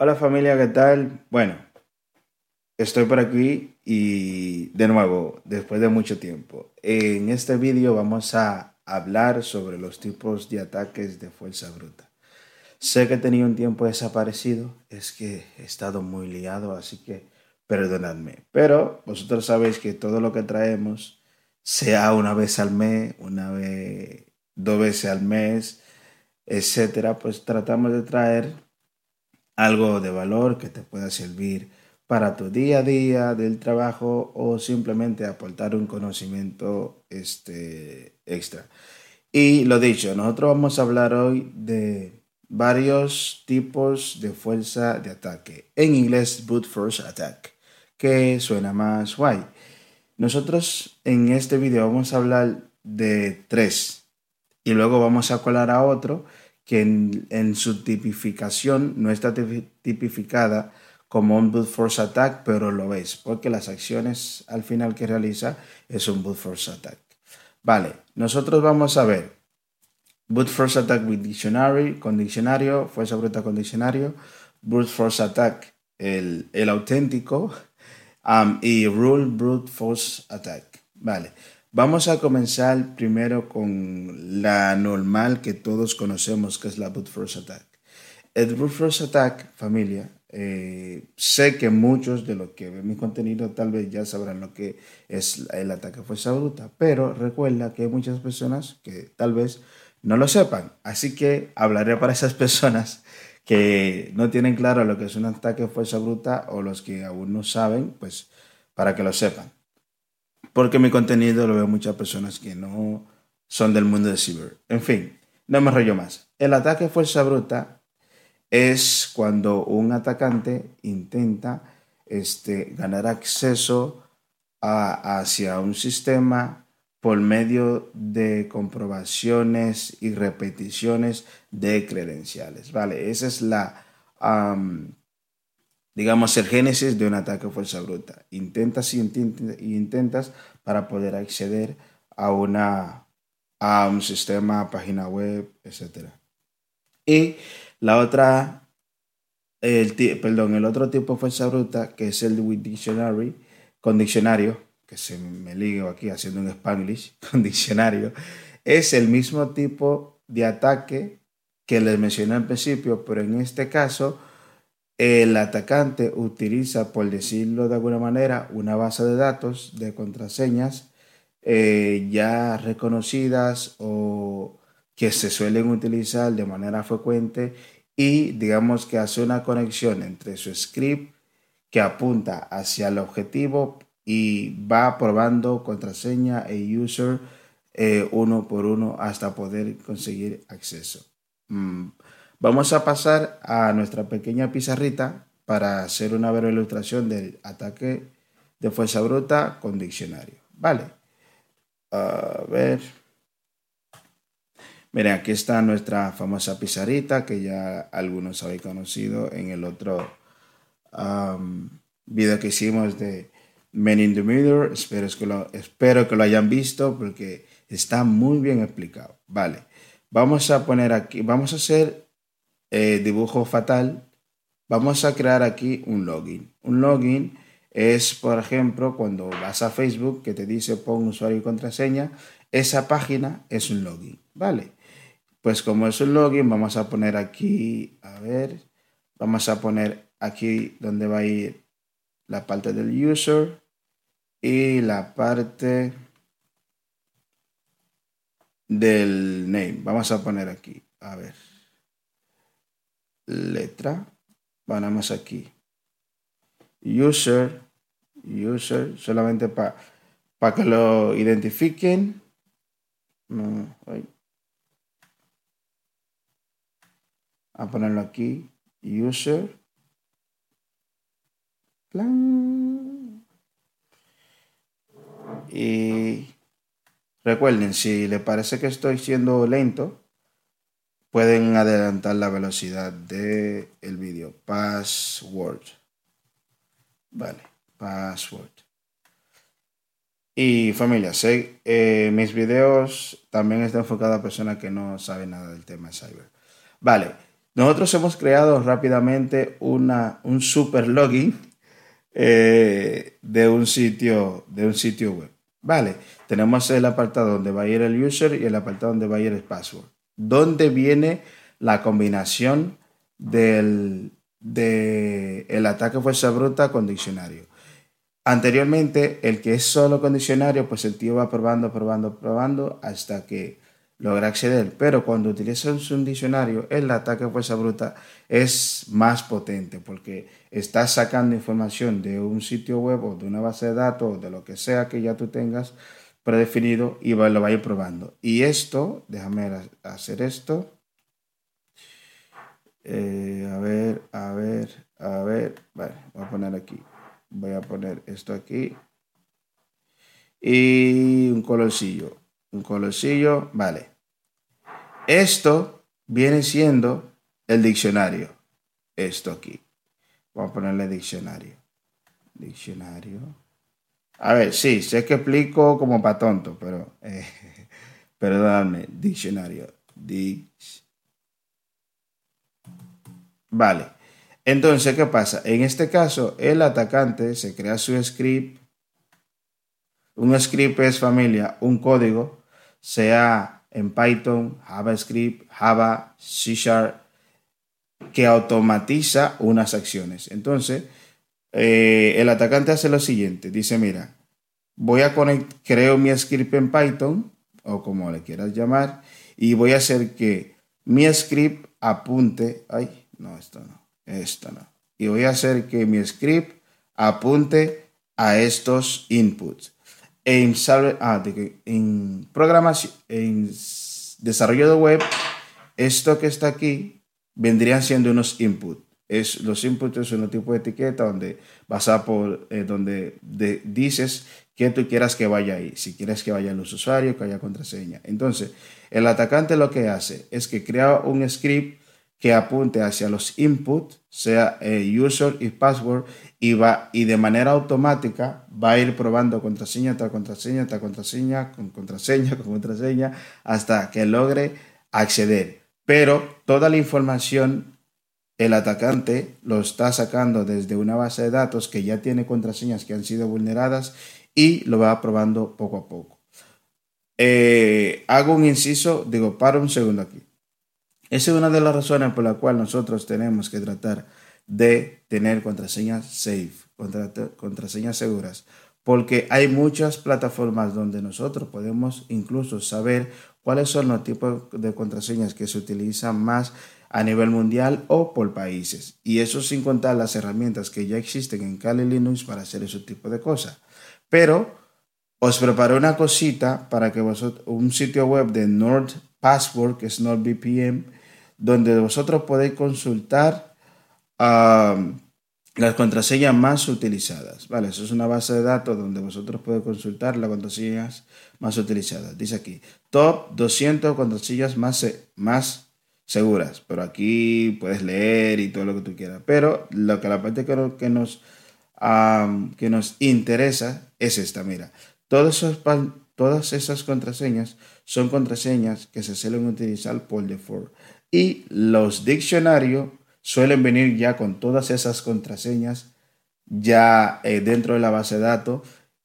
Hola familia, ¿qué tal? Bueno, estoy por aquí y de nuevo, después de mucho tiempo. En este vídeo vamos a hablar sobre los tipos de ataques de fuerza bruta. Sé que he tenido un tiempo desaparecido, es que he estado muy liado, así que perdonadme. Pero vosotros sabéis que todo lo que traemos, sea una vez al mes, una vez, dos veces al mes, etcétera, pues tratamos de traer algo de valor que te pueda servir para tu día a día del trabajo o simplemente aportar un conocimiento este, extra. Y lo dicho, nosotros vamos a hablar hoy de varios tipos de fuerza de ataque. En inglés, brute force attack, que suena más guay. Nosotros en este video vamos a hablar de tres y luego vamos a colar a otro que en, su tipificación no está tipificada como un brute force attack, pero lo es, porque las acciones al final que realiza es un brute force attack. Vale, nosotros vamos a ver brute force attack with dictionary, con diccionario, fuerza bruta con diccionario, brute force attack, el, el auténtico, um, y rule brute force attack. Vale, Vamos a comenzar primero con la normal que todos conocemos, que es la brute force attack. El brute force attack, familia, eh, sé que muchos de los que ven mi contenido tal vez ya sabrán lo que es el ataque a fuerza bruta, pero recuerda que hay muchas personas que tal vez no lo sepan, así que hablaré para esas personas que no tienen claro lo que es un ataque a fuerza bruta o los que aún no saben, pues para que lo sepan porque mi contenido lo veo muchas personas que no son del mundo de ciber. En fin, no me rollo más. El ataque fuerza bruta es cuando un atacante intenta este, ganar acceso hacia un sistema por medio de comprobaciones y repeticiones de credenciales. Vale, esa es la, digamos, el génesis de un ataque a fuerza bruta. Intentas y intentas para poder acceder a, una, a un sistema, página web, etc. Y la otra, el, perdón, el otro tipo de fuerza bruta, que es el with dictionary, con diccionario, que se me ligo aquí haciendo un spanglish, con diccionario, es el mismo tipo de ataque que les mencioné al principio, pero en este caso el atacante utiliza, por decirlo de alguna manera, una base de datos de contraseñas eh, ya reconocidas o que se suelen utilizar de manera frecuente y digamos que hace una conexión entre su script que apunta hacia el objetivo y va probando contraseña e user eh, uno por uno hasta poder conseguir acceso. Mm, Vamos a pasar a nuestra pequeña pizarrita para hacer una breve ilustración del ataque de fuerza bruta con diccionario. Vale. A ver. Miren, aquí está nuestra famosa pizarrita que ya algunos habéis conocido en el otro video que hicimos de Men in the Mirror. Espero que, lo, espero que lo hayan visto porque está muy bien explicado. Vale. Vamos a poner aquí, vamos a hacer eh, dibujo fatal, vamos a crear aquí un login. Un login es, por ejemplo, cuando vas a Facebook que te dice pon usuario y contraseña, esa página es un login, ¿vale? Pues como es un login, vamos a poner aquí, a ver, vamos a poner aquí donde va a ir la parte del user y la parte del name. Vamos a poner aquí, a ver letra, ponemos aquí. User, user, solamente para para que lo identifiquen. a ponerlo aquí. User. Y recuerden, si le parece que estoy siendo lento, pueden adelantar la velocidad del el vídeo. Password. Vale, password. Y familia, eh, mis videos también están enfocados a personas que no saben nada del tema de cyber. Vale, nosotros hemos creado rápidamente una, un super login eh, de, un sitio, de un sitio web. Vale, tenemos el apartado donde va a ir el user y el apartado donde va a ir el password. ¿Dónde viene la combinación del de el ataque fuerza bruta con diccionario? Anteriormente, el que es solo con diccionario, pues el tío va probando, probando, probando hasta que logra acceder. Pero cuando utilizas un diccionario, el ataque a fuerza bruta es más potente porque estás sacando información de un sitio web o de una base de datos o de lo que sea que ya tú tengas predefinido y lo va a ir probando. Y esto, déjame hacer esto. Eh, a ver, a ver, a ver. Vale, voy a poner aquí. Voy a poner esto aquí. Y un colorcillo un colorcillo, vale. Esto viene siendo el diccionario. Esto aquí. Vamos a ponerle diccionario. Diccionario. A ver, sí, sé que explico como para tonto, pero eh, perdóname. Diccionario. Vale. Entonces, ¿qué pasa? En este caso, el atacante se crea su script. Un script es familia, un código sea en Python, JavaScript, Java, C Sharp, que automatiza unas acciones. Entonces, eh, el atacante hace lo siguiente, dice, mira, voy a conectar, creo mi script en Python, o como le quieras llamar, y voy a hacer que mi script apunte, ay, no, esto no, esto no, y voy a hacer que mi script apunte a estos inputs en, ah, programación, en desarrollo de web, esto que está aquí vendrían siendo unos inputs. Es, los inputs es un tipo de etiqueta donde vas a por, eh, donde dices que tú quieras que vaya ahí. Si quieres que vaya los usuarios, que haya contraseña. Entonces, el atacante lo que hace es que crea un script que apunte hacia los inputs, sea eh, user y password, y, va, y de manera automática va a ir probando contraseña tras contraseña tras contraseña, con contraseña, con contraseña, hasta que logre acceder. Pero toda la información el atacante lo está sacando desde una base de datos que ya tiene contraseñas que han sido vulneradas y lo va probando poco a poco. Eh, hago un inciso, digo, para un segundo aquí. Esa es una de las razones por la cual nosotros tenemos que tratar de tener contraseñas safe, contraseñas seguras, porque hay muchas plataformas donde nosotros podemos incluso saber cuáles son los tipos de contraseñas que se utilizan más a nivel mundial o por países. Y eso sin contar las herramientas que ya existen en Kali Linux para hacer ese tipo de cosas. Pero os preparé una cosita para que vosotros, un sitio web de NordPassword, que es NordVPN, donde vosotros podéis consultar las contraseñas más utilizadas. Vale, eso es una base de datos donde vosotros podéis consultar las contraseñas más utilizadas. Dice aquí, top 200 contraseñas más, más seguras. Pero aquí puedes leer y todo lo que tú quieras. Pero lo que la parte que, nos, que nos interesa es esta, mira. Todos esos, todas esas contraseñas son contraseñas que se suelen utilizar por default. Y los diccionarios suelen venir ya con todas esas contraseñas ya eh, dentro de la base de datos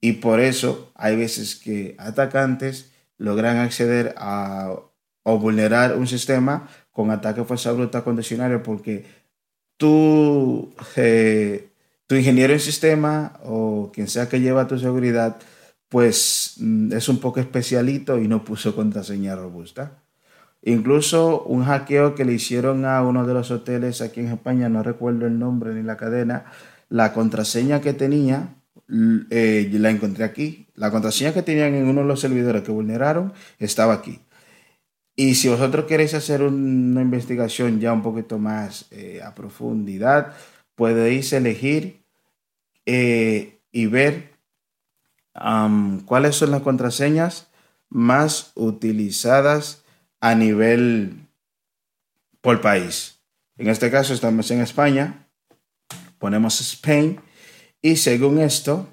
y por eso hay veces que atacantes logran acceder a o vulnerar un sistema con ataque fuerza bruta con diccionario porque tú, eh, tu ingeniero en sistema o quien sea que lleva tu seguridad, pues mm, es un poco especialito y no puso contraseña robusta. Incluso un hackeo que le hicieron a uno de los hoteles aquí en España, no recuerdo el nombre ni la cadena, la contraseña que tenía, eh, la encontré aquí. La contraseña que tenían en uno de los servidores que vulneraron estaba aquí. Y si vosotros queréis hacer una investigación ya un poquito más eh, a profundidad, podéis elegir eh, y ver cuáles son las contraseñas más utilizadas a nivel por país. En este caso estamos en España, ponemos Spain y según esto,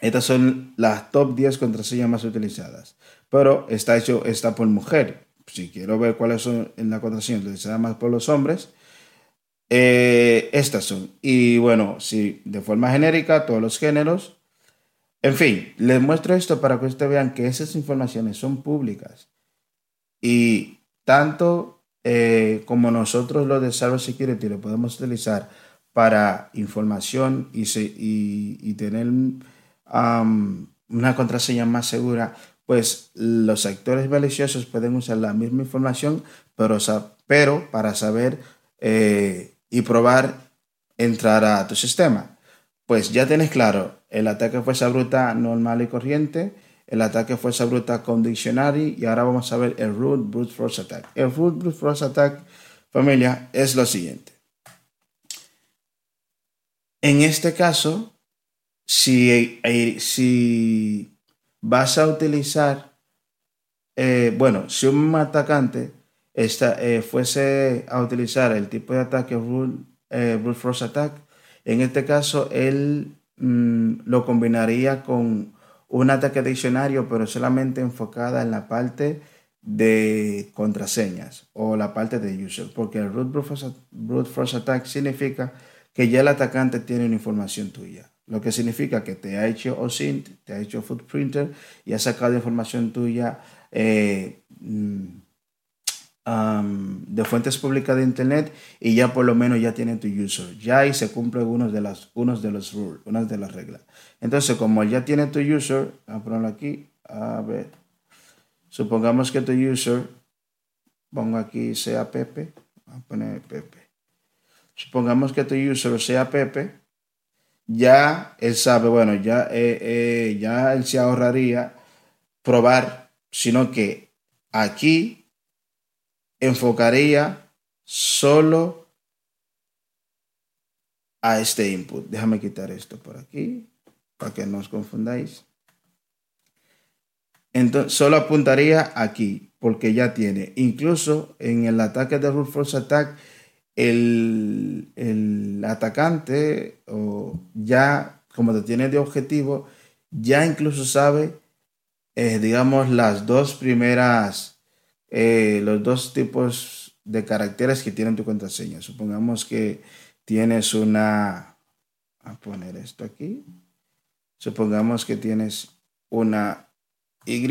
estas son las top 10 contraseñas más utilizadas. Pero está hecho, está por mujer. Si quiero ver cuáles son en la contraseña utilizadas más por los hombres, eh, estas son. Y bueno, si de forma genérica, todos los géneros. En fin, les muestro esto para que ustedes vean que esas informaciones son públicas. Y tanto eh, como nosotros los de Cyber Security lo podemos utilizar para información y, y, tener una contraseña más segura, pues los actores maliciosos pueden usar la misma información, pero, para saber eh, y probar entrar a tu sistema. Pues ya tienes claro el ataque fuerza bruta normal y corriente, el ataque fuerza bruta con dictionary y ahora vamos a ver el root brute force attack. El root brute force attack, familia, es lo siguiente. En este caso, si, eh, si vas a utilizar, eh, bueno, si un atacante eh, fuese a utilizar el tipo de ataque brute, force attack, en este caso él mm, lo combinaría con un ataque diccionario, pero solamente enfocada en la parte de contraseñas o la parte de user, porque el root brute force attack significa que ya el atacante tiene una información tuya. Lo que significa que te ha hecho OSINT, te ha hecho Footprinter y ha sacado información tuya eh, mm, de fuentes públicas de Internet y ya por lo menos ya tiene tu user. Ya ahí se cumple unos de, las, unos de los rules, unas de las reglas. Entonces, como ya tiene tu user, vamos a ponerlo aquí, a ver. Supongamos que tu user, pongo aquí sea Pepe, vamos a poner Pepe supongamos que tu user sea Pepe, ya él sabe, bueno, ya, eh, eh, ya él se ahorraría probar, sino que aquí enfocaría solo a este input. Déjame quitar esto por aquí para que no os confundáis. Entonces, solo apuntaría aquí porque ya tiene. Incluso en el ataque de Root Force Attack, el, atacante o ya como te tiene de objetivo, ya incluso sabe, eh, digamos, las dos primeras, eh, los dos tipos de caracteres que tiene tu contraseña. Supongamos que tienes una, a poner esto aquí, supongamos que tienes una Y,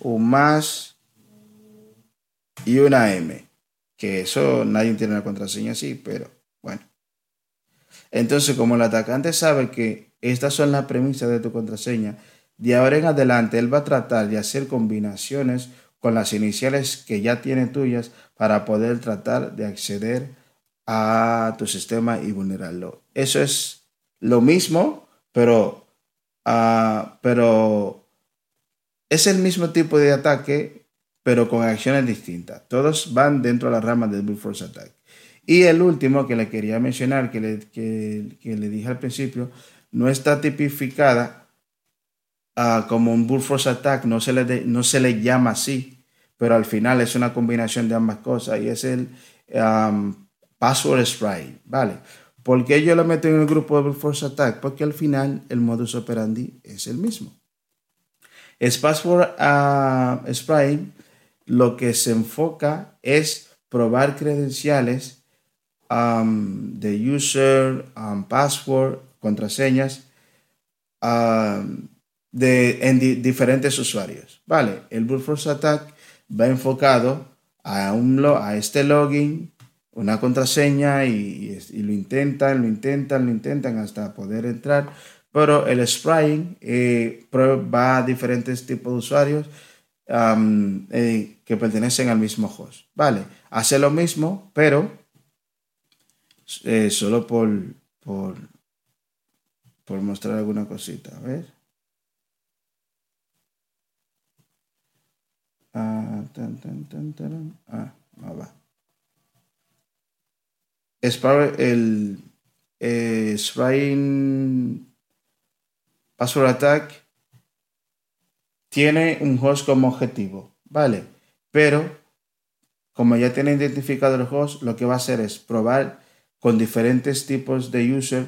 un más y una M que eso nadie tiene la contraseña así, pero. Entonces, como el atacante sabe que estas son las premisas de tu contraseña, de ahora en adelante él va a tratar de hacer combinaciones con las iniciales que ya tiene tuyas para poder tratar de acceder a tu sistema y vulnerarlo. Eso es lo mismo, pero, uh, es el mismo tipo de ataque pero con acciones distintas. Todos van dentro de la rama del Brute Force Attack. Y el último que le quería mencionar, que le, que, le dije al principio, no está tipificada ah, como un Brute Force Attack, no se, le no se le llama así, pero al final es una combinación de ambas cosas y es el Password Spray, ¿vale? ¿Por qué yo lo meto en el grupo de Brute Force Attack? Porque al final el modus operandi es el mismo. Es Password uh, lo que se enfoca es probar credenciales um, de user, um, password, contraseñas um, de, en diferentes usuarios. Vale, el brute force attack va enfocado a, un, a este login, una contraseña y, lo intentan, lo intentan, lo intentan hasta poder entrar. Pero el spraying eh, va a diferentes tipos de usuarios eh, que pertenecen al mismo host. Vale, hace lo mismo, pero eh, solo por, por, por mostrar alguna cosita. A ver. Ah, ah no va. Es para el eh, Password Attack tiene un host como objetivo, ¿vale? Pero como ya tiene identificado el host, lo que va a hacer es probar con diferentes tipos de user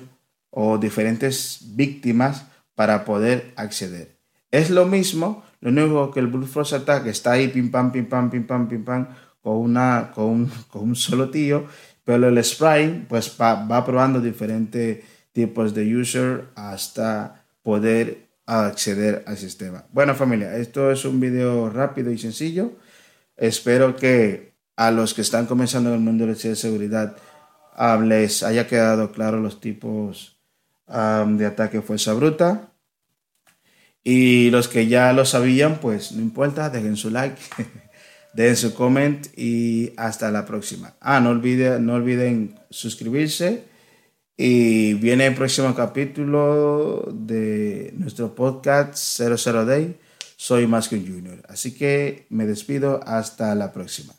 o diferentes víctimas para poder acceder. Es lo mismo, Lo único que el Brute Force Attack está ahí, pim pam, pim pam, pim pam, pim pam, con, una, con, un, con un solo tío, pero el Sprite pues va, probando diferentes tipos de user hasta poder acceder al sistema. Bueno familia, esto es un video rápido y sencillo. Espero que a los que están comenzando en el mundo de la seguridad les haya quedado claro los tipos de ataque fuerza bruta. Y los que ya lo sabían, pues no importa, dejen su like, dejen su comment y hasta la próxima. Ah, no olviden, no olviden suscribirse y viene el próximo capítulo de nuestro podcast 00 Day. Soy Más que un Junior. Así que me despido hasta la próxima.